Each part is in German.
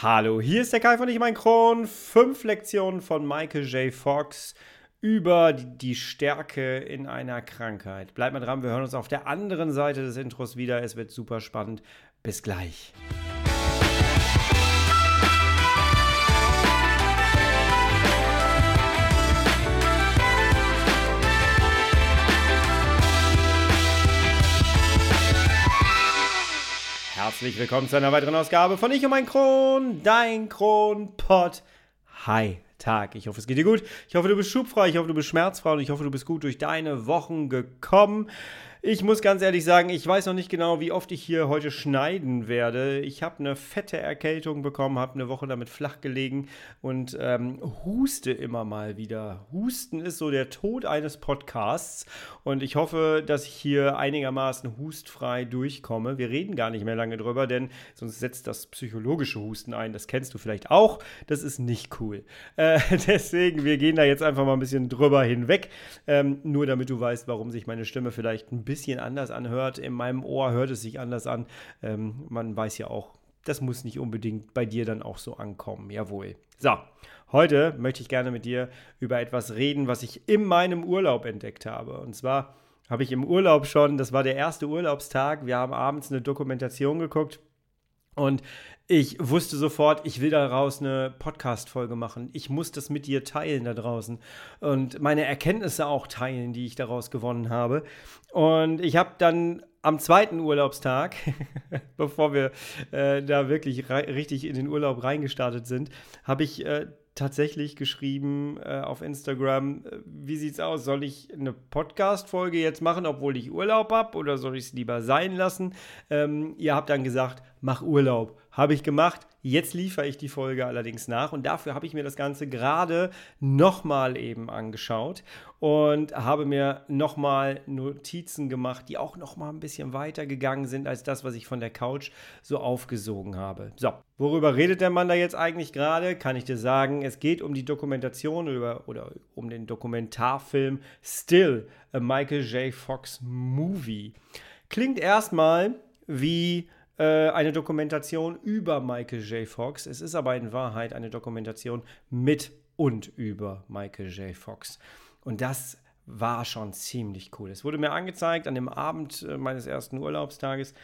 Hallo, hier ist der Kai von Ich mein Kron. Fünf Lektionen von Michael J. Fox über die Stärke in einer Krankheit. Bleibt mal dran, wir hören uns auf der anderen Seite des Intros wieder. Es wird super spannend. Bis gleich. Herzlich willkommen zu einer weiteren Ausgabe von Ich und mein Kron, dein Kronpott. Hi, Tag. Ich hoffe, es geht dir gut. Ich hoffe, du bist schubfrei. Ich hoffe, du bist schmerzfrei und ich hoffe, du bist gut durch deine Wochen gekommen. Ich muss ganz ehrlich sagen, ich weiß noch nicht genau, wie oft ich hier heute schneiden werde. Ich habe eine fette Erkältung bekommen, habe eine Woche damit flach gelegen und ähm, huste immer mal wieder. Husten ist so der Tod eines Podcasts und ich hoffe, dass ich hier einigermaßen hustfrei durchkomme. Wir reden gar nicht mehr lange drüber, denn sonst setzt das psychologische Husten ein. Das kennst du vielleicht auch. Das ist nicht cool. Äh, deswegen, wir gehen da jetzt einfach mal ein bisschen drüber hinweg. Ähm, nur damit du weißt, warum sich meine Stimme vielleicht ein bisschen anders anhört. In meinem Ohr hört es sich anders an. Ähm, man weiß ja auch, das muss nicht unbedingt bei dir dann auch so ankommen. Jawohl. So, heute möchte ich gerne mit dir über etwas reden, was ich in meinem Urlaub entdeckt habe. Und zwar habe ich im Urlaub schon, das war der erste Urlaubstag, wir haben abends eine Dokumentation geguckt und ich wusste sofort, ich will daraus eine Podcast-Folge machen. Ich muss das mit dir teilen da draußen und meine Erkenntnisse auch teilen, die ich daraus gewonnen habe. Und ich habe dann am zweiten Urlaubstag, bevor wir äh, da wirklich richtig in den Urlaub reingestartet sind, habe ich äh, tatsächlich geschrieben äh, auf Instagram, äh, wie sieht's aus? Soll ich eine Podcast-Folge jetzt machen, obwohl ich Urlaub habe, oder soll ich es lieber sein lassen? Ähm, ihr habt dann gesagt, mach Urlaub. Habe ich gemacht. Jetzt liefere ich die Folge allerdings nach und dafür habe ich mir das Ganze gerade nochmal eben angeschaut und habe mir nochmal Notizen gemacht, die auch nochmal ein bisschen weiter gegangen sind als das, was ich von der Couch so aufgesogen habe. So, worüber redet der Mann da jetzt eigentlich gerade? Kann ich dir sagen, es geht um die Dokumentation oder, oder um den Dokumentarfilm Still, a Michael J. Fox Movie. Klingt erstmal wie äh, eine Dokumentation über Michael J. Fox. Es ist aber in Wahrheit eine Dokumentation mit und über Michael J. Fox. Und das war schon ziemlich cool. Es wurde mir angezeigt an dem Abend äh, meines ersten Urlaubstages.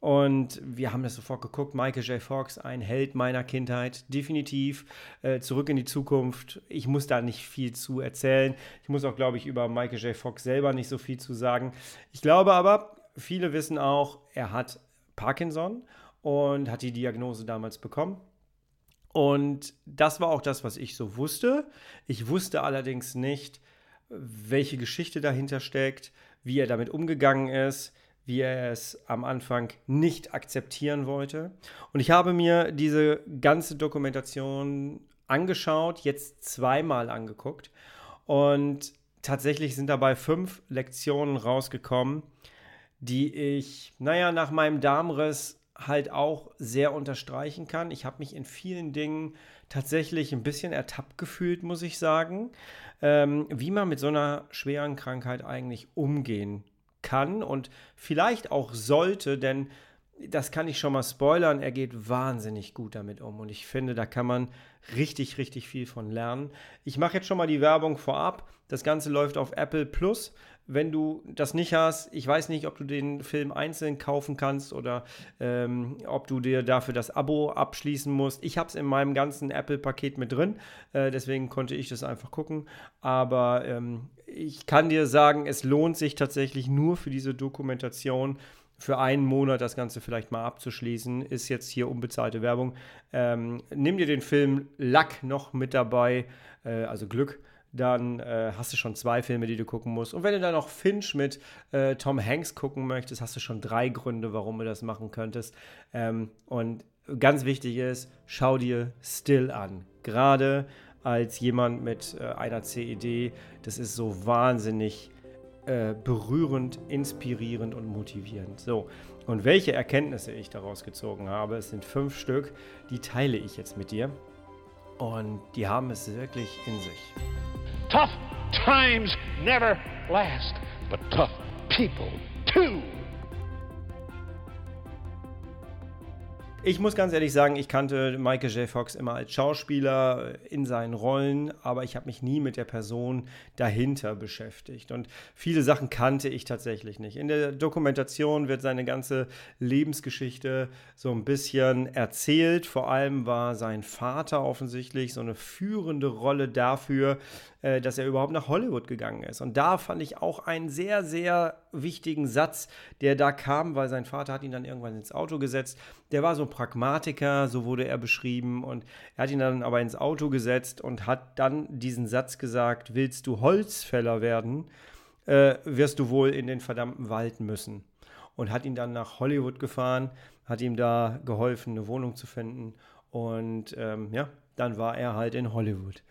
Und wir haben das sofort geguckt. Michael J. Fox, ein Held meiner Kindheit, definitiv. Äh, zurück in die Zukunft. Ich muss da nicht viel zu erzählen. Ich muss auch, glaube ich, über Michael J. Fox selber nicht so viel zu sagen. Ich glaube aber, viele wissen auch, er hat Parkinson und hat die Diagnose damals bekommen. Und das war auch das, was ich so wusste. Ich wusste allerdings nicht, welche Geschichte dahinter steckt, wie er damit umgegangen ist, wie er es am Anfang nicht akzeptieren wollte. Und ich habe mir diese ganze Dokumentation angeschaut, jetzt zweimal angeguckt. Und tatsächlich sind dabei fünf Lektionen rausgekommen, die ich, naja, nach meinem Darmriss halt auch sehr unterstreichen kann. Ich habe mich in vielen Dingen tatsächlich ein bisschen ertappt gefühlt, muss ich sagen, ähm, wie man mit so einer schweren Krankheit eigentlich umgehen kann und vielleicht auch sollte, denn das kann ich schon mal spoilern, er geht wahnsinnig gut damit um und ich finde, da kann man richtig, richtig viel von lernen. Ich mache jetzt schon mal die Werbung vorab. Das Ganze läuft auf Apple Plus. Wenn du das nicht hast, ich weiß nicht, ob du den Film einzeln kaufen kannst oder ähm, ob du dir dafür das Abo abschließen musst. Ich habe es in meinem ganzen Apple-Paket mit drin, äh, deswegen konnte ich das einfach gucken. Aber ähm, ich kann dir sagen, es lohnt sich tatsächlich nur für diese Dokumentation für einen Monat das Ganze vielleicht mal abzuschließen, ist jetzt hier unbezahlte Werbung. Ähm, nimm dir den Film Luck noch mit dabei, äh, also Glück dann äh, hast du schon zwei Filme, die du gucken musst. Und wenn du dann noch Finch mit äh, Tom Hanks gucken möchtest, hast du schon drei Gründe, warum du das machen könntest. Ähm, und ganz wichtig ist, schau dir Still an. Gerade als jemand mit äh, einer CED, das ist so wahnsinnig äh, berührend, inspirierend und motivierend. So, und welche Erkenntnisse ich daraus gezogen habe, es sind fünf Stück, die teile ich jetzt mit dir. Und die haben es wirklich in sich. Tough times never last, but tough people Ich muss ganz ehrlich sagen, ich kannte Michael J. Fox immer als Schauspieler in seinen Rollen, aber ich habe mich nie mit der Person dahinter beschäftigt. Und viele Sachen kannte ich tatsächlich nicht. In der Dokumentation wird seine ganze Lebensgeschichte so ein bisschen erzählt. Vor allem war sein Vater offensichtlich so eine führende Rolle dafür, äh, dass er überhaupt nach Hollywood gegangen ist. Und da fand ich auch einen sehr, sehr wichtigen Satz, der da kam, weil sein Vater hat ihn dann irgendwann ins Auto gesetzt. Der war so Pragmatiker, so wurde er beschrieben. Und er hat ihn dann aber ins Auto gesetzt und hat dann diesen Satz gesagt, willst du Holzfäller werden, äh, wirst du wohl in den verdammten Wald müssen. Und hat ihn dann nach Hollywood gefahren, hat ihm da geholfen, eine Wohnung zu finden. Und ähm, ja, dann war er halt in Hollywood.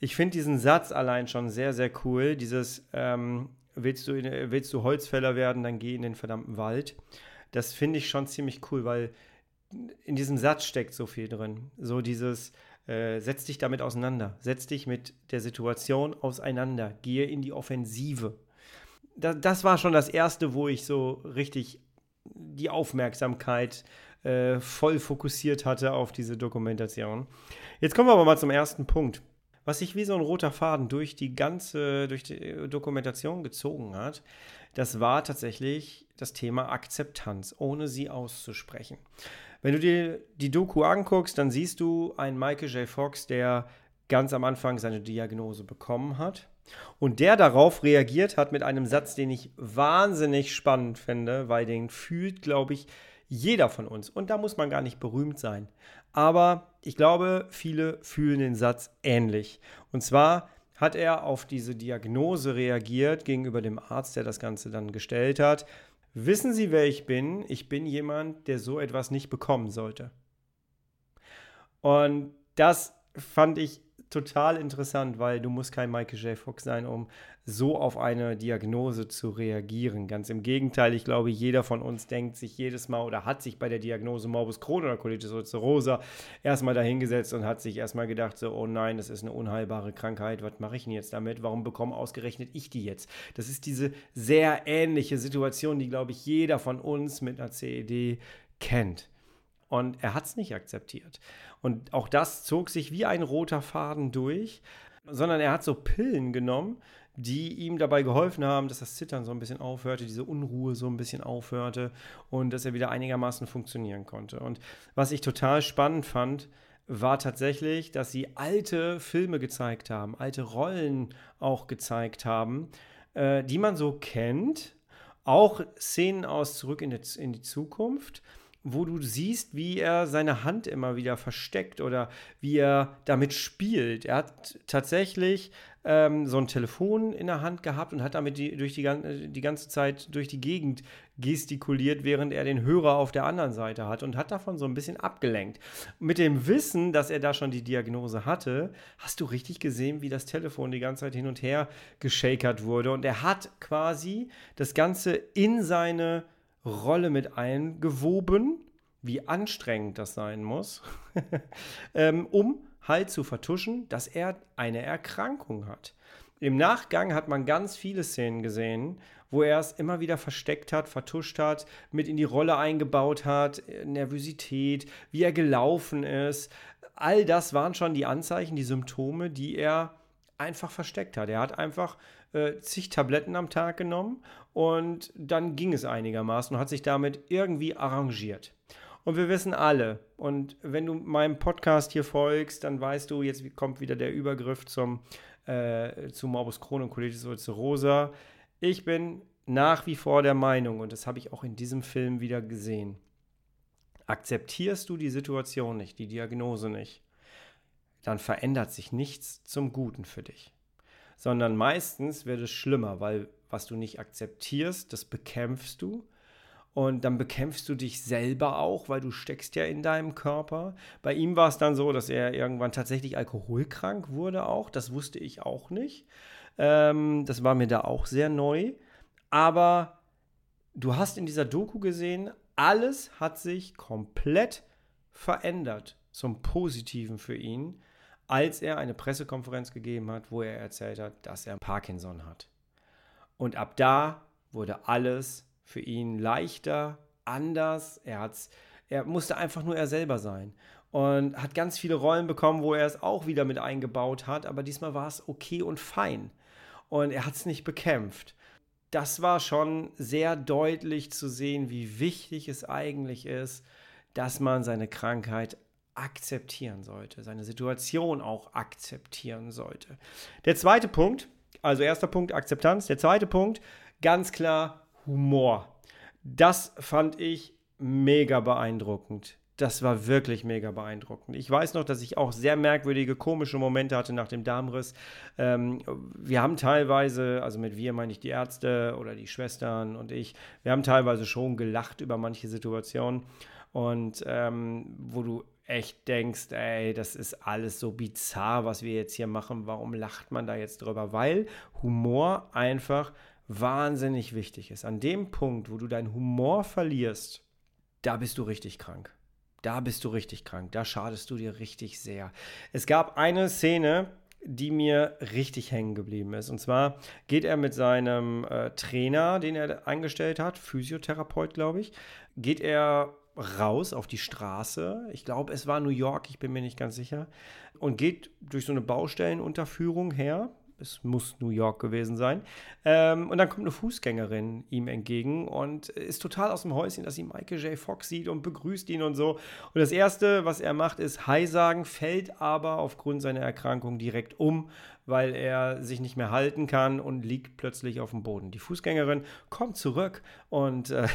Ich finde diesen Satz allein schon sehr, sehr cool. Dieses, ähm, willst, du in, willst du Holzfäller werden, dann geh in den verdammten Wald. Das finde ich schon ziemlich cool, weil in diesem Satz steckt so viel drin. So dieses, äh, setz dich damit auseinander, setz dich mit der Situation auseinander, gehe in die Offensive. Das, das war schon das Erste, wo ich so richtig die Aufmerksamkeit äh, voll fokussiert hatte auf diese Dokumentation. Jetzt kommen wir aber mal zum ersten Punkt was sich wie so ein roter Faden durch die ganze, durch die Dokumentation gezogen hat, das war tatsächlich das Thema Akzeptanz, ohne sie auszusprechen. Wenn du dir die Doku anguckst, dann siehst du einen Michael J. Fox, der ganz am Anfang seine Diagnose bekommen hat und der darauf reagiert hat mit einem Satz, den ich wahnsinnig spannend finde, weil den fühlt, glaube ich, jeder von uns. Und da muss man gar nicht berühmt sein. Aber ich glaube, viele fühlen den Satz ähnlich. Und zwar hat er auf diese Diagnose reagiert gegenüber dem Arzt, der das Ganze dann gestellt hat. Wissen Sie, wer ich bin? Ich bin jemand, der so etwas nicht bekommen sollte. Und das fand ich total interessant, weil du musst kein Michael J. Fox sein, um so auf eine Diagnose zu reagieren. Ganz im Gegenteil, ich glaube, jeder von uns denkt sich jedes Mal oder hat sich bei der Diagnose Morbus Crohn oder Colitis ulcerosa erstmal dahingesetzt und hat sich erstmal gedacht, so, oh nein, das ist eine unheilbare Krankheit, was mache ich denn jetzt damit? Warum bekomme ausgerechnet ich die jetzt? Das ist diese sehr ähnliche Situation, die, glaube ich, jeder von uns mit einer CED kennt. Und er hat es nicht akzeptiert. Und auch das zog sich wie ein roter Faden durch, sondern er hat so Pillen genommen, die ihm dabei geholfen haben, dass das Zittern so ein bisschen aufhörte, diese Unruhe so ein bisschen aufhörte und dass er wieder einigermaßen funktionieren konnte. Und was ich total spannend fand, war tatsächlich, dass sie alte Filme gezeigt haben, alte Rollen auch gezeigt haben, äh, die man so kennt, auch Szenen aus Zurück in die, in die Zukunft, wo du siehst, wie er seine Hand immer wieder versteckt oder wie er damit spielt. Er hat tatsächlich ähm, so ein Telefon in der Hand gehabt und hat damit die, durch die, die ganze Zeit durch die Gegend gestikuliert, während er den Hörer auf der anderen Seite hat und hat davon so ein bisschen abgelenkt. Mit dem Wissen, dass er da schon die Diagnose hatte, hast du richtig gesehen, wie das Telefon die ganze Zeit hin und her geschakert wurde und er hat quasi das Ganze in seine Rolle mit eingewoben, wie anstrengend das sein muss, ähm, um halt zu vertuschen, dass er eine Erkrankung hat. Im Nachgang hat man ganz viele Szenen gesehen, wo er es immer wieder versteckt hat, vertuscht hat, mit in die Rolle eingebaut hat, Nervosität, wie er gelaufen ist. All das waren schon die Anzeichen, die Symptome, die er einfach versteckt hat. Er hat einfach äh, zig Tabletten am Tag genommen und dann ging es einigermaßen und hat sich damit irgendwie arrangiert. Und wir wissen alle, und wenn du meinem Podcast hier folgst, dann weißt du, jetzt kommt wieder der Übergriff zum, äh, zu Morbus Crohn und Colitis ulcerosa. Ich bin nach wie vor der Meinung, und das habe ich auch in diesem Film wieder gesehen, akzeptierst du die Situation nicht, die Diagnose nicht, dann verändert sich nichts zum Guten für dich. Sondern meistens wird es schlimmer, weil was du nicht akzeptierst, das bekämpfst du. Und dann bekämpfst du dich selber auch, weil du steckst ja in deinem Körper. Bei ihm war es dann so, dass er irgendwann tatsächlich alkoholkrank wurde auch. Das wusste ich auch nicht. Ähm, das war mir da auch sehr neu. Aber du hast in dieser Doku gesehen, alles hat sich komplett verändert zum Positiven für ihn als er eine Pressekonferenz gegeben hat, wo er erzählt hat, dass er Parkinson hat. Und ab da wurde alles für ihn leichter, anders. Er hat es Er musste einfach nur er selber sein und hat ganz viele Rollen bekommen, wo er es auch wieder mit eingebaut hat, aber diesmal war es okay und fein. Und er hat es nicht bekämpft. Das war schon sehr deutlich zu sehen, wie wichtig es eigentlich ist, dass man seine Krankheit akzeptieren sollte, seine Situation auch akzeptieren sollte. Der zweite Punkt, also erster Punkt Akzeptanz, der zweite Punkt, ganz klar Humor. Das fand ich mega beeindruckend das war wirklich mega beeindruckend. Ich weiß noch, dass ich auch sehr merkwürdige, komische Momente hatte nach dem Darmriss. Ähm, wir haben teilweise, also mit wir meine ich die Ärzte oder die Schwestern und ich, wir haben teilweise schon gelacht über manche Situationen und ähm, wo du echt denkst, ey, das ist alles so bizarr, was wir jetzt hier machen. Warum lacht man da jetzt drüber? Weil Humor einfach wahnsinnig wichtig ist. An dem Punkt, wo du deinen Humor verlierst, da bist du richtig krank da bist du richtig krank, da schadest du dir richtig sehr. Es gab eine Szene, die mir richtig hängen geblieben ist. Und zwar geht er mit seinem äh, Trainer, den er eingestellt hat, Physiotherapeut, glaube ich, geht er raus auf die Straße. Ich glaube, es war New York, ich bin mir nicht ganz sicher. Und geht durch so eine Baustellenunterführung her es muss New York gewesen sein. Ähm, und dann kommt eine Fußgängerin ihm entgegen und ist total aus dem Häuschen, dass sie Michael J. Fox sieht und begrüßt ihn und so. Und das Erste, was er macht, ist Hi sagen, fällt aber aufgrund seiner Erkrankung direkt um, weil er sich nicht mehr halten kann und liegt plötzlich auf dem Boden. Die Fußgängerin kommt zurück und, äh,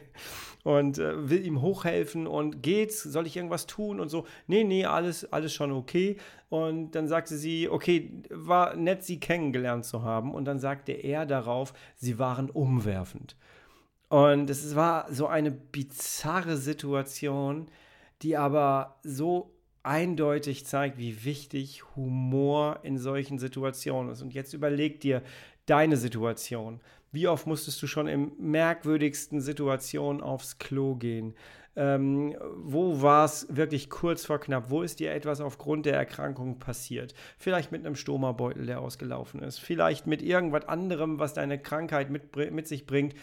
und äh, will ihm hochhelfen und geht's, soll ich irgendwas tun und so. Nee, nee, alles, alles schon okay. Und dann sagte sie, okay, war nett, sie kennengelernt zu haben. Und dann sagte er darauf, sie waren umwerfend. Und es war so eine bizarre Situation, die aber so eindeutig zeigt, wie wichtig Humor in solchen Situationen ist. Und jetzt überleg dir deine Situation. Wie oft musstest du schon in merkwürdigsten Situationen aufs Klo gehen? Ähm, wo war es wirklich kurz vor knapp? Wo ist dir etwas aufgrund der Erkrankung passiert? Vielleicht mit einem Stomabeutel, der ausgelaufen ist. Vielleicht mit irgendwas anderem, was deine Krankheit mit, mit sich bringt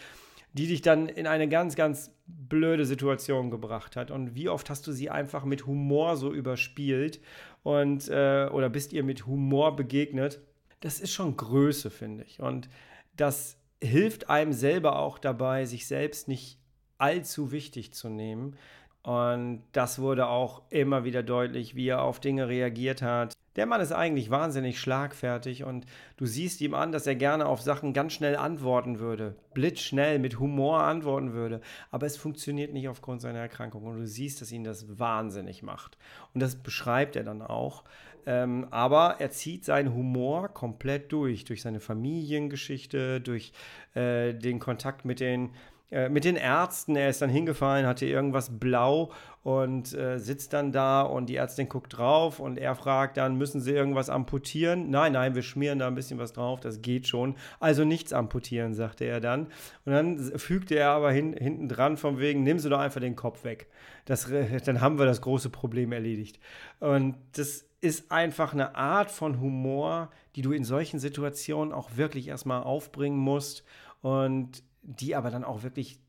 die dich dann in eine ganz, ganz blöde Situation gebracht hat. Und wie oft hast du sie einfach mit Humor so überspielt und äh, oder bist ihr mit Humor begegnet? Das ist schon Größe, finde ich. Und das hilft einem selber auch dabei, sich selbst nicht allzu wichtig zu nehmen. Und das wurde auch immer wieder deutlich, wie er auf Dinge reagiert hat. Der Mann ist eigentlich wahnsinnig schlagfertig und du siehst ihm an, dass er gerne auf Sachen ganz schnell antworten würde, blitzschnell, mit Humor antworten würde. Aber es funktioniert nicht aufgrund seiner Erkrankung und du siehst, dass ihn das wahnsinnig macht. Und das beschreibt er dann auch. Ähm, aber er zieht seinen Humor komplett durch, durch seine Familiengeschichte, durch äh, den Kontakt mit den äh, mit den Ärzten. Er ist dann hingefallen, hatte irgendwas blau und äh, sitzt dann da und die Ärztin guckt drauf und er fragt dann, müssen Sie irgendwas amputieren? Nein, nein, wir schmieren da ein bisschen was drauf, das geht schon. Also nichts amputieren, sagte er dann. Und dann fügte er aber hin, hinten dran vom wegen, nimm Sie doch einfach den Kopf weg. Das, dann haben wir das große Problem erledigt. Und das ist einfach eine Art von Humor, die du in solchen Situationen auch wirklich erstmal aufbringen musst. Und die aber dann auch wirklich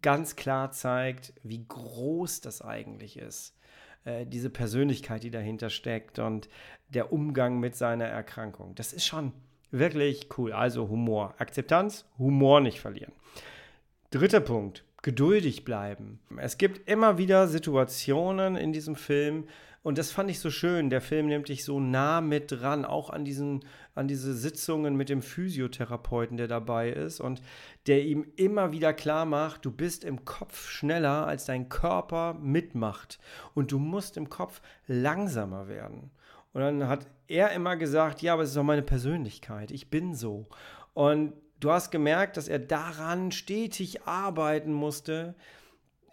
ganz klar zeigt, wie groß das eigentlich ist. Äh, diese Persönlichkeit, die dahinter steckt und der Umgang mit seiner Erkrankung. Das ist schon wirklich cool. Also Humor. Akzeptanz, Humor nicht verlieren. Dritter Punkt, geduldig bleiben. Es gibt immer wieder Situationen in diesem Film, und das fand ich so schön. Der Film nimmt dich so nah mit dran, auch an, diesen, an diese Sitzungen mit dem Physiotherapeuten, der dabei ist und der ihm immer wieder klar macht, du bist im Kopf schneller, als dein Körper mitmacht. Und du musst im Kopf langsamer werden. Und dann hat er immer gesagt, ja, aber es ist auch meine Persönlichkeit. Ich bin so. Und du hast gemerkt, dass er daran stetig arbeiten musste,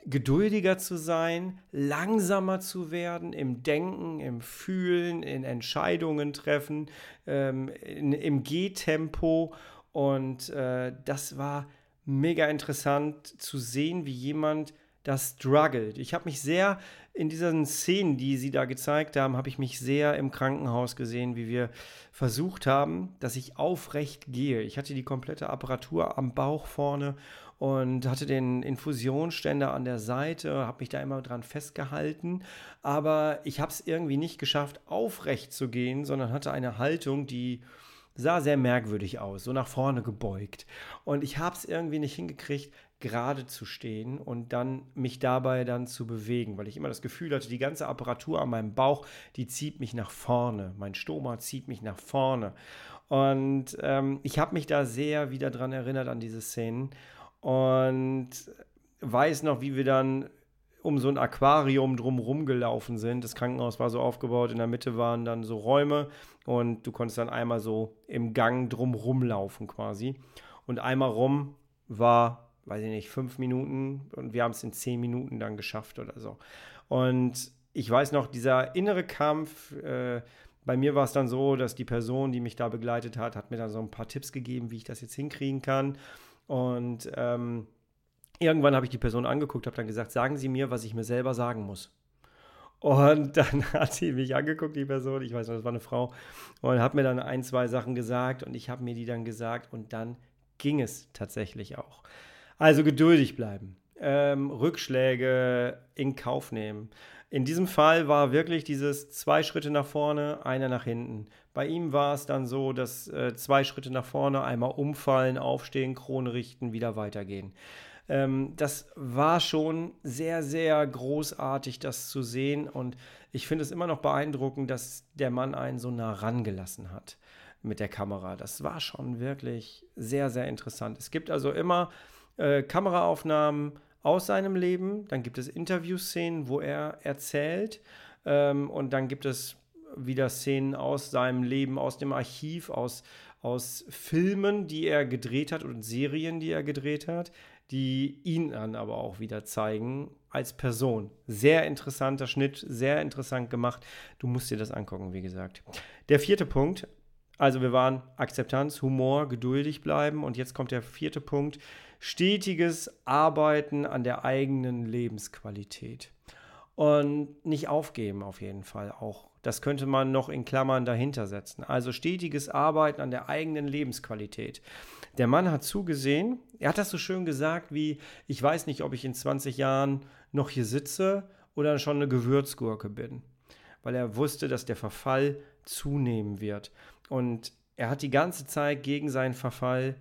geduldiger zu sein, langsamer zu werden im Denken, im Fühlen, in Entscheidungen treffen, ähm, in, im Gehtempo. Und äh, das war mega interessant zu sehen, wie jemand das struggelt. Ich habe mich sehr in diesen Szenen, die sie da gezeigt haben, habe ich mich sehr im Krankenhaus gesehen, wie wir versucht haben, dass ich aufrecht gehe. Ich hatte die komplette Apparatur am Bauch vorne und hatte den Infusionsständer an der Seite, habe mich da immer dran festgehalten, aber ich habe es irgendwie nicht geschafft, aufrecht zu gehen, sondern hatte eine Haltung, die sah sehr merkwürdig aus, so nach vorne gebeugt. Und ich habe es irgendwie nicht hingekriegt, gerade zu stehen und dann mich dabei dann zu bewegen, weil ich immer das Gefühl hatte, die ganze Apparatur an meinem Bauch, die zieht mich nach vorne. Mein Stoma zieht mich nach vorne. Und ähm, ich habe mich da sehr wieder dran erinnert an diese Szenen und weiß noch, wie wir dann um so ein Aquarium drumherum gelaufen sind. Das Krankenhaus war so aufgebaut, in der Mitte waren dann so Räume und du konntest dann einmal so im Gang drumherum laufen quasi. Und einmal rum war, weiß ich nicht, fünf Minuten und wir haben es in zehn Minuten dann geschafft oder so. Und ich weiß noch, dieser innere Kampf, äh, bei mir war es dann so, dass die Person, die mich da begleitet hat, hat mir dann so ein paar Tipps gegeben, wie ich das jetzt hinkriegen kann. Und ähm, irgendwann habe ich die Person angeguckt, habe dann gesagt, sagen Sie mir, was ich mir selber sagen muss. Und dann hat sie mich angeguckt, die Person, ich weiß noch, das war eine Frau, und hat mir dann ein, zwei Sachen gesagt und ich habe mir die dann gesagt und dann ging es tatsächlich auch. Also geduldig bleiben, ähm, Rückschläge in Kauf nehmen. In diesem Fall war wirklich dieses zwei Schritte nach vorne, einer nach hinten. Bei ihm war es dann so, dass äh, zwei Schritte nach vorne, einmal umfallen, aufstehen, Krone richten, wieder weitergehen. Ähm, das war schon sehr, sehr großartig, das zu sehen. Und ich finde es immer noch beeindruckend, dass der Mann einen so nah rangelassen hat mit der Kamera. Das war schon wirklich sehr, sehr interessant. Es gibt also immer äh, Kameraaufnahmen aus seinem Leben, dann gibt es Interviewszenen, wo er erzählt ähm, und dann gibt es wieder Szenen aus seinem Leben, aus dem Archiv, aus, aus Filmen, die er gedreht hat und Serien, die er gedreht hat die ihn dann aber auch wieder zeigen als Person. Sehr interessanter Schnitt, sehr interessant gemacht. Du musst dir das angucken, wie gesagt. Der vierte Punkt, also wir waren Akzeptanz, Humor, geduldig bleiben und jetzt kommt der vierte Punkt, stetiges Arbeiten an der eigenen Lebensqualität. Und nicht aufgeben auf jeden Fall auch. Das könnte man noch in Klammern dahinter setzen. Also stetiges Arbeiten an der eigenen Lebensqualität. Der Mann hat zugesehen, er hat das so schön gesagt wie, ich weiß nicht, ob ich in 20 Jahren noch hier sitze oder schon eine Gewürzgurke bin. Weil er wusste, dass der Verfall zunehmen wird. Und er hat die ganze Zeit gegen seinen Verfall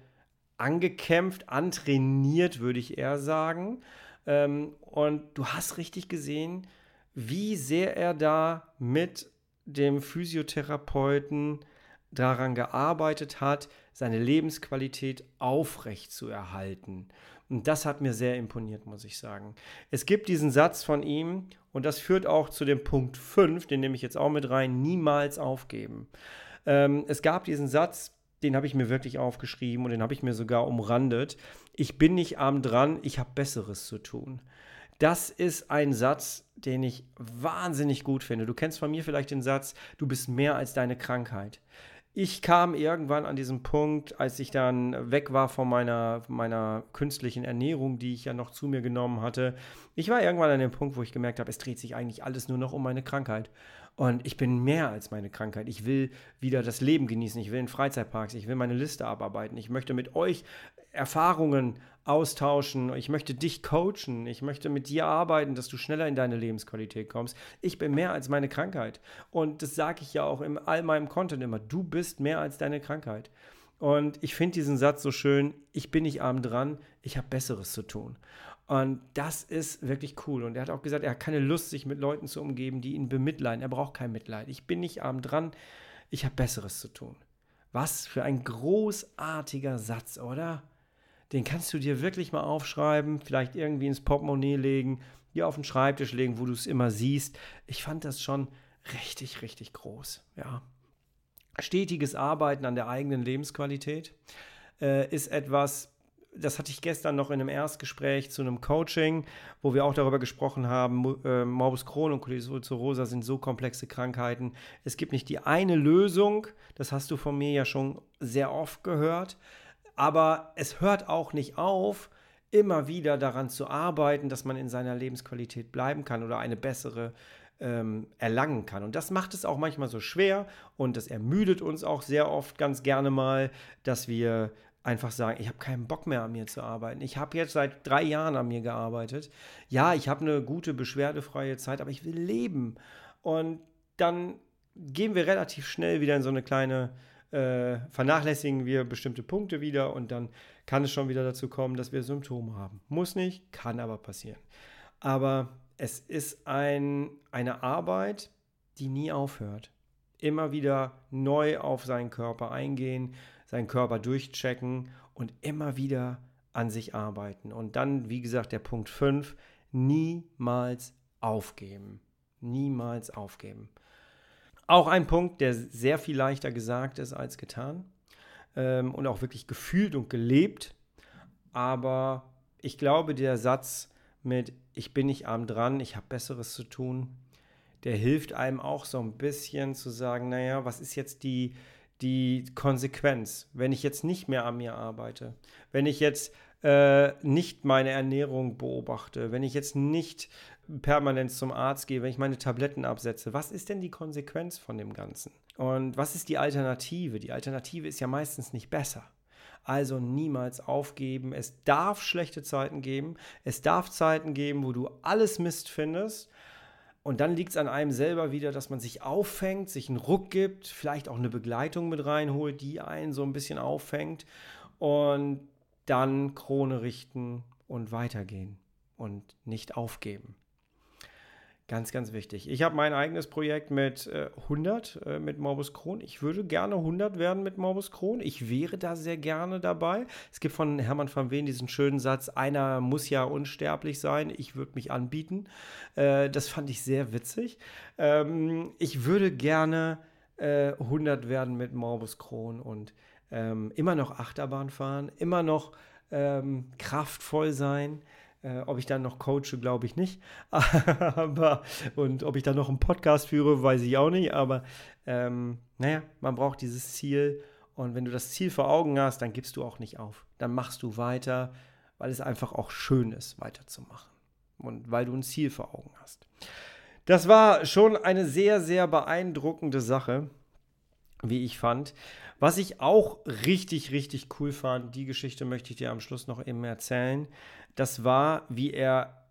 angekämpft, antrainiert, würde ich eher sagen. Ähm, und du hast richtig gesehen, wie sehr er da mit dem Physiotherapeuten daran gearbeitet hat, seine Lebensqualität aufrecht zu erhalten. Und das hat mir sehr imponiert, muss ich sagen. Es gibt diesen Satz von ihm und das führt auch zu dem Punkt 5, den nehme ich jetzt auch mit rein, niemals aufgeben. Ähm, es gab diesen Satz, den habe ich mir wirklich aufgeschrieben und den habe ich mir sogar umrandet. Ich bin nicht arm dran, ich habe Besseres zu tun. Das ist ein Satz, den ich wahnsinnig gut finde. Du kennst von mir vielleicht den Satz, du bist mehr als deine Krankheit ich kam irgendwann an diesem Punkt, als ich dann weg war von meiner, meiner künstlichen Ernährung, die ich ja noch zu mir genommen hatte. Ich war irgendwann an dem Punkt, wo ich gemerkt habe, es dreht sich eigentlich alles nur noch um meine Krankheit. Und ich bin mehr als meine Krankheit. Ich will wieder das Leben genießen. Ich will in Freizeitparks. Ich will meine Liste abarbeiten. Ich möchte mit euch Erfahrungen austauschen. Ich möchte dich coachen. Ich möchte mit dir arbeiten, dass du schneller in deine Lebensqualität kommst. Ich bin mehr als meine Krankheit. Und das sage ich ja auch in all meinem Content immer. Du bist mehr als deine Krankheit. Und ich finde diesen Satz so schön. Ich bin nicht arm dran. Ich habe Besseres zu tun. Und das ist wirklich cool. Und er hat auch gesagt, er hat keine Lust, sich mit Leuten zu umgeben, die ihn bemitleiden. Er braucht kein Mitleid. Ich bin nicht arm dran. Ich habe Besseres zu tun. Was für ein großartiger Satz, oder? Den kannst du dir wirklich mal aufschreiben, vielleicht irgendwie ins Portemonnaie legen, hier auf den Schreibtisch legen, wo du es immer siehst. Ich fand das schon richtig, richtig groß. Ja. Stetiges Arbeiten an der eigenen Lebensqualität äh, ist etwas, das hatte ich gestern noch in einem Erstgespräch zu einem Coaching, wo wir auch darüber gesprochen haben, äh, Morbus Crohn und Cholesterosa sind so komplexe Krankheiten. Es gibt nicht die eine Lösung, das hast du von mir ja schon sehr oft gehört, aber es hört auch nicht auf, immer wieder daran zu arbeiten, dass man in seiner Lebensqualität bleiben kann oder eine bessere ähm, erlangen kann. Und das macht es auch manchmal so schwer und das ermüdet uns auch sehr oft ganz gerne mal, dass wir einfach sagen, ich habe keinen Bock mehr an mir zu arbeiten. Ich habe jetzt seit drei Jahren an mir gearbeitet. Ja, ich habe eine gute, beschwerdefreie Zeit, aber ich will leben. Und dann gehen wir relativ schnell wieder in so eine kleine, äh, vernachlässigen wir bestimmte Punkte wieder und dann kann es schon wieder dazu kommen, dass wir Symptome haben. Muss nicht, kann aber passieren. Aber es ist ein, eine Arbeit, die nie aufhört. Immer wieder neu auf seinen Körper eingehen, seinen Körper durchchecken und immer wieder an sich arbeiten. Und dann, wie gesagt, der Punkt 5, niemals aufgeben. Niemals aufgeben. Auch ein Punkt, der sehr viel leichter gesagt ist als getan ähm, und auch wirklich gefühlt und gelebt. Aber ich glaube, der Satz mit Ich bin nicht arm dran, ich habe Besseres zu tun, der hilft einem auch so ein bisschen zu sagen, naja, was ist jetzt die, die Konsequenz, wenn ich jetzt nicht mehr an mir arbeite, wenn ich jetzt äh, nicht meine Ernährung beobachte, wenn ich jetzt nicht permanent zum Arzt gehe, wenn ich meine Tabletten absetze, was ist denn die Konsequenz von dem Ganzen? Und was ist die Alternative? Die Alternative ist ja meistens nicht besser. Also niemals aufgeben. Es darf schlechte Zeiten geben. Es darf Zeiten geben, wo du alles Mist findest. Und dann liegt es an einem selber wieder, dass man sich auffängt, sich einen Ruck gibt, vielleicht auch eine Begleitung mit reinholt, die einen so ein bisschen auffängt und dann Krone richten und weitergehen und nicht aufgeben. Ganz, ganz wichtig. Ich habe mein eigenes Projekt mit äh, 100 äh, mit Morbus Crohn. Ich würde gerne 100 werden mit Morbus Crohn. Ich wäre da sehr gerne dabei. Es gibt von Hermann van Ween diesen schönen Satz, einer muss ja unsterblich sein. Ich würde mich anbieten. Äh, das fand ich sehr witzig. Ähm, ich würde gerne 100 äh, werden mit Morbus Crohn und ähm, immer noch Achterbahn fahren, immer noch ähm, kraftvoll sein. Äh, ob ich dann noch coache, glaube ich nicht. aber, und ob ich dann noch einen Podcast führe, weiß ich auch nicht. Aber ähm, naja, man braucht dieses Ziel. Und wenn du das Ziel vor Augen hast, dann gibst du auch nicht auf. Dann machst du weiter, weil es einfach auch schön ist, weiterzumachen. Und weil du ein Ziel vor Augen hast. Das war schon eine sehr, sehr beeindruckende Sache, wie ich fand. Was ich auch richtig, richtig cool fand, die Geschichte möchte ich dir am Schluss noch eben erzählen. Das war, wie er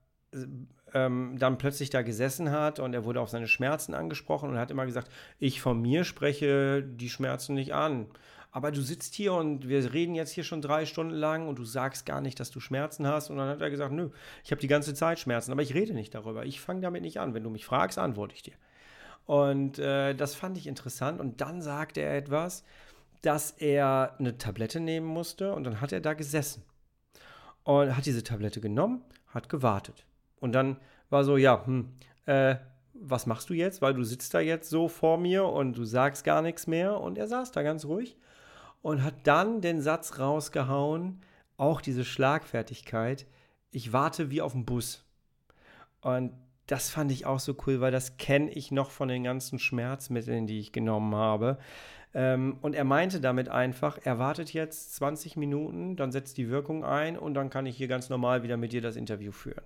ähm, dann plötzlich da gesessen hat und er wurde auf seine Schmerzen angesprochen und hat immer gesagt, ich von mir spreche die Schmerzen nicht an. Aber du sitzt hier und wir reden jetzt hier schon drei Stunden lang und du sagst gar nicht, dass du Schmerzen hast. Und dann hat er gesagt, nö, ich habe die ganze Zeit Schmerzen, aber ich rede nicht darüber. Ich fange damit nicht an. Wenn du mich fragst, antworte ich dir. Und äh, das fand ich interessant. Und dann sagte er etwas, dass er eine Tablette nehmen musste und dann hat er da gesessen und hat diese Tablette genommen, hat gewartet. Und dann war so, ja, hm, äh, was machst du jetzt? Weil du sitzt da jetzt so vor mir und du sagst gar nichts mehr. Und er saß da ganz ruhig und hat dann den Satz rausgehauen, auch diese Schlagfertigkeit, ich warte wie auf den Bus. Und das fand ich auch so cool, weil das kenne ich noch von den ganzen Schmerzmitteln, die ich genommen habe. Ähm, und er meinte damit einfach, er wartet jetzt 20 Minuten, dann setzt die Wirkung ein und dann kann ich hier ganz normal wieder mit dir das Interview führen.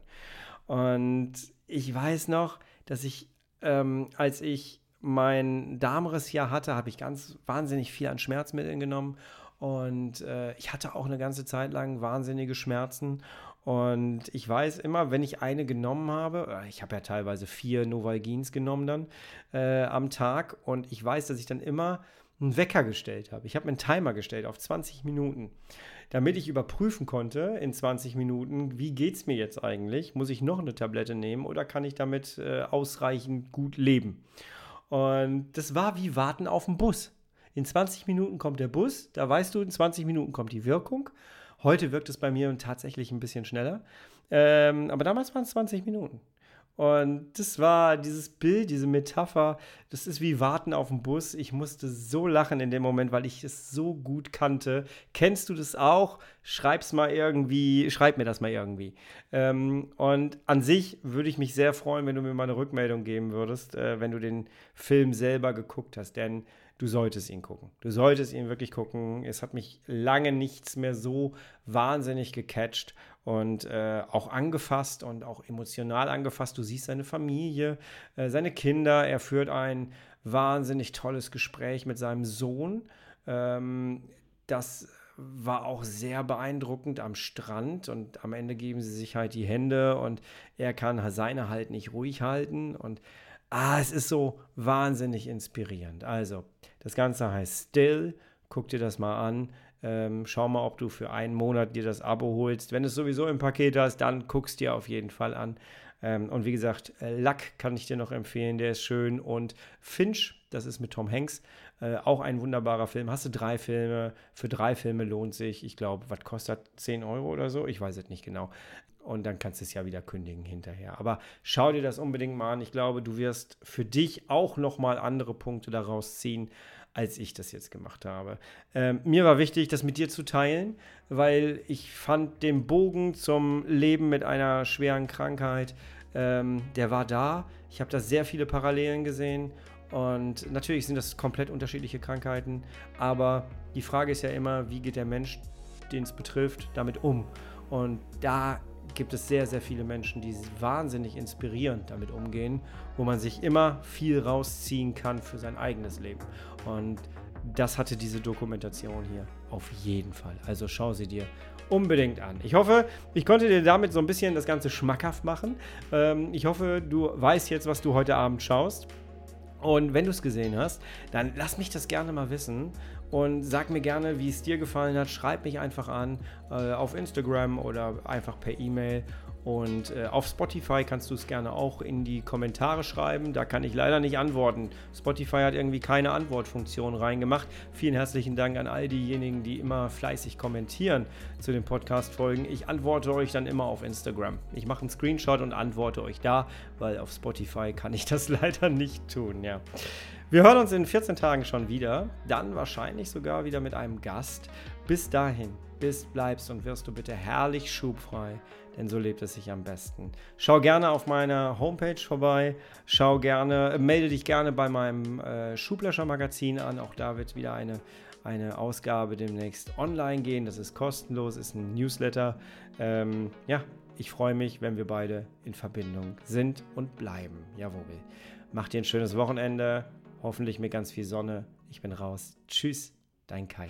Und ich weiß noch, dass ich, ähm, als ich mein Darmriss-Jahr hatte, habe ich ganz wahnsinnig viel an Schmerzmitteln genommen. Und äh, ich hatte auch eine ganze Zeit lang wahnsinnige Schmerzen. Und ich weiß immer, wenn ich eine genommen habe, äh, ich habe ja teilweise vier Novalgins genommen dann äh, am Tag. Und ich weiß, dass ich dann immer einen Wecker gestellt habe. Ich habe einen Timer gestellt auf 20 Minuten, damit ich überprüfen konnte in 20 Minuten, wie geht es mir jetzt eigentlich? Muss ich noch eine Tablette nehmen oder kann ich damit äh, ausreichend gut leben? Und das war wie Warten auf den Bus. In 20 Minuten kommt der Bus, da weißt du, in 20 Minuten kommt die Wirkung. Heute wirkt es bei mir tatsächlich ein bisschen schneller. Ähm, aber damals waren es 20 Minuten. Und das war dieses Bild, diese Metapher, das ist wie Warten auf den Bus. Ich musste so lachen in dem Moment, weil ich es so gut kannte. Kennst du das auch? Schreib's mal irgendwie, schreib mir das mal irgendwie. Ähm, und an sich würde ich mich sehr freuen, wenn du mir mal eine Rückmeldung geben würdest, äh, wenn du den Film selber geguckt hast. Denn du solltest ihn gucken. Du solltest ihn wirklich gucken. Es hat mich lange nichts mehr so wahnsinnig gecatcht und äh, auch angefasst und auch emotional angefasst. Du siehst seine Familie, äh, seine Kinder. Er führt ein wahnsinnig tolles Gespräch mit seinem Sohn, ähm, das war auch sehr beeindruckend am Strand und am Ende geben sie sich halt die Hände und er kann seine halt nicht ruhig halten und ah, es ist so wahnsinnig inspirierend. Also, das Ganze heißt Still, guck dir das mal an. Ähm, schau mal, ob du für einen Monat dir das Abo holst. Wenn du es sowieso im Paket hast, dann guckst dir auf jeden Fall an. Ähm, und wie gesagt, äh, Luck kann ich dir noch empfehlen, der ist schön. Und Finch, das ist mit Tom Hanks, äh, auch ein wunderbarer Film. Hast du drei Filme? Für drei Filme lohnt sich, ich glaube, was kostet 10 Euro oder so? Ich weiß es nicht genau. Und dann kannst du es ja wieder kündigen hinterher. Aber schau dir das unbedingt mal an. Ich glaube, du wirst für dich auch nochmal andere Punkte daraus ziehen, als ich das jetzt gemacht habe. Ähm, mir war wichtig, das mit dir zu teilen, weil ich fand den Bogen zum Leben mit einer schweren Krankheit, ähm, der war da. Ich habe da sehr viele Parallelen gesehen und natürlich sind das komplett unterschiedliche Krankheiten, aber die Frage ist ja immer, wie geht der Mensch, den es betrifft, damit um? Und da gibt es sehr, sehr viele Menschen, die wahnsinnig inspirierend damit umgehen, wo man sich immer viel rausziehen kann für sein eigenes Leben. Und das hatte diese Dokumentation hier auf jeden Fall. Also schau sie dir unbedingt an. Ich hoffe, ich konnte dir damit so ein bisschen das Ganze schmackhaft machen. Ähm, ich hoffe, du weißt jetzt, was du heute Abend schaust. Und wenn du es gesehen hast, dann lass mich das gerne mal wissen und sag mir gerne, wie es dir gefallen hat. Schreib mich einfach an äh, auf Instagram oder einfach per E-Mail. Und äh, auf Spotify kannst du es gerne auch in die Kommentare schreiben. Da kann ich leider nicht antworten. Spotify hat irgendwie keine Antwortfunktion reingemacht. Vielen herzlichen Dank an all diejenigen, die immer fleißig kommentieren zu den Podcast-Folgen. Ich antworte euch dann immer auf Instagram. Ich mache einen Screenshot und antworte euch da, weil auf Spotify kann ich das leider nicht tun. Ja. Wir hören uns in 14 Tagen schon wieder. Dann wahrscheinlich sogar wieder mit einem Gast. Bis dahin, bist, bleibst und wirst du bitte herrlich schubfrei, denn so lebt es sich am besten. Schau gerne auf meiner Homepage vorbei. Schau gerne, melde dich gerne bei meinem äh, Schublöscher-Magazin an. Auch da wird wieder eine eine Ausgabe demnächst online gehen. Das ist kostenlos, ist ein Newsletter. Ähm, ja, ich freue mich, wenn wir beide in Verbindung sind und bleiben. Jawohl. Mach dir ein schönes Wochenende. Hoffentlich mit ganz viel Sonne. Ich bin raus. Tschüss, dein Kai.